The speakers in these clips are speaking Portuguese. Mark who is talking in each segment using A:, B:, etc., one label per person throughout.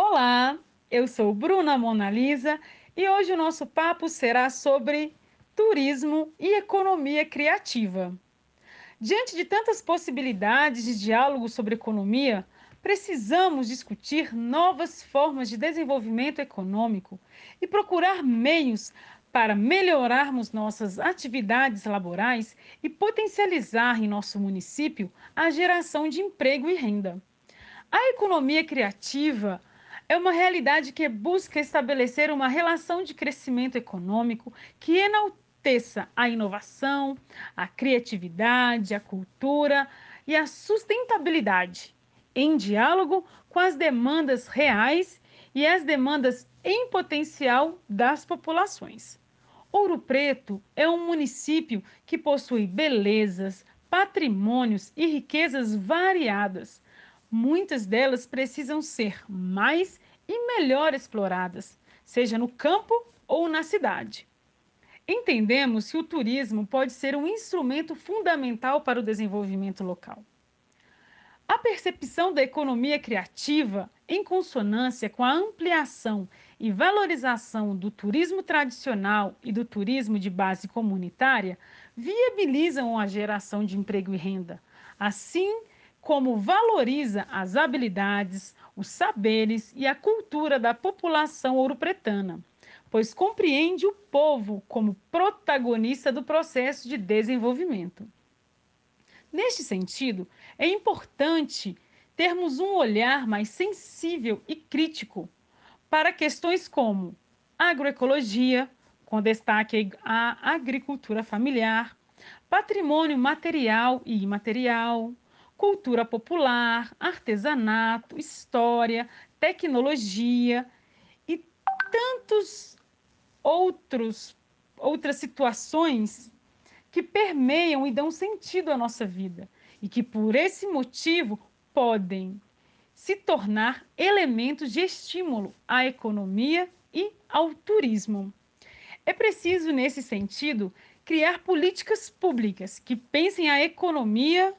A: Olá, eu sou Bruna Monalisa e hoje o nosso papo será sobre turismo e economia criativa. Diante de tantas possibilidades de diálogo sobre economia, precisamos discutir novas formas de desenvolvimento econômico e procurar meios para melhorarmos nossas atividades laborais e potencializar em nosso município a geração de emprego e renda. A economia criativa é uma realidade que busca estabelecer uma relação de crescimento econômico que enalteça a inovação, a criatividade, a cultura e a sustentabilidade, em diálogo com as demandas reais e as demandas em potencial das populações. Ouro Preto é um município que possui belezas, patrimônios e riquezas variadas muitas delas precisam ser mais e melhor exploradas, seja no campo ou na cidade. Entendemos que o turismo pode ser um instrumento fundamental para o desenvolvimento local. A percepção da economia criativa, em consonância com a ampliação e valorização do turismo tradicional e do turismo de base comunitária, viabilizam a geração de emprego e renda, assim como valoriza as habilidades, os saberes e a cultura da população ouropretana, pois compreende o povo como protagonista do processo de desenvolvimento. Neste sentido, é importante termos um olhar mais sensível e crítico para questões como agroecologia, com destaque à agricultura familiar, patrimônio material e imaterial, cultura popular, artesanato, história, tecnologia e tantos outros outras situações que permeiam e dão sentido à nossa vida e que por esse motivo podem se tornar elementos de estímulo à economia e ao turismo. É preciso, nesse sentido, criar políticas públicas que pensem a economia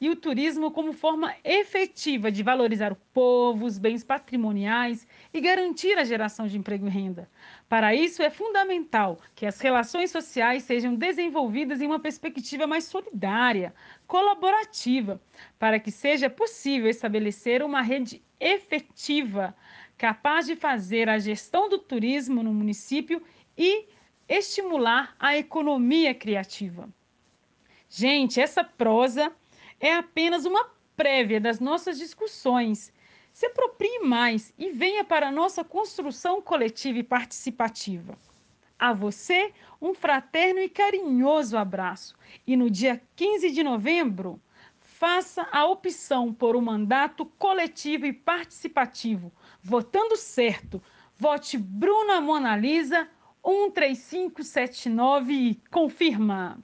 A: e o turismo como forma efetiva de valorizar o povo, os bens patrimoniais e garantir a geração de emprego e renda. Para isso, é fundamental que as relações sociais sejam desenvolvidas em uma perspectiva mais solidária, colaborativa, para que seja possível estabelecer uma rede efetiva capaz de fazer a gestão do turismo no município e estimular a economia criativa. Gente, essa prosa é apenas uma prévia das nossas discussões. Se aproprie mais e venha para a nossa construção coletiva e participativa. A você, um fraterno e carinhoso abraço. E no dia 15 de novembro, faça a opção por um mandato coletivo e participativo. Votando certo, vote Bruna Monalisa 13579 e confirma.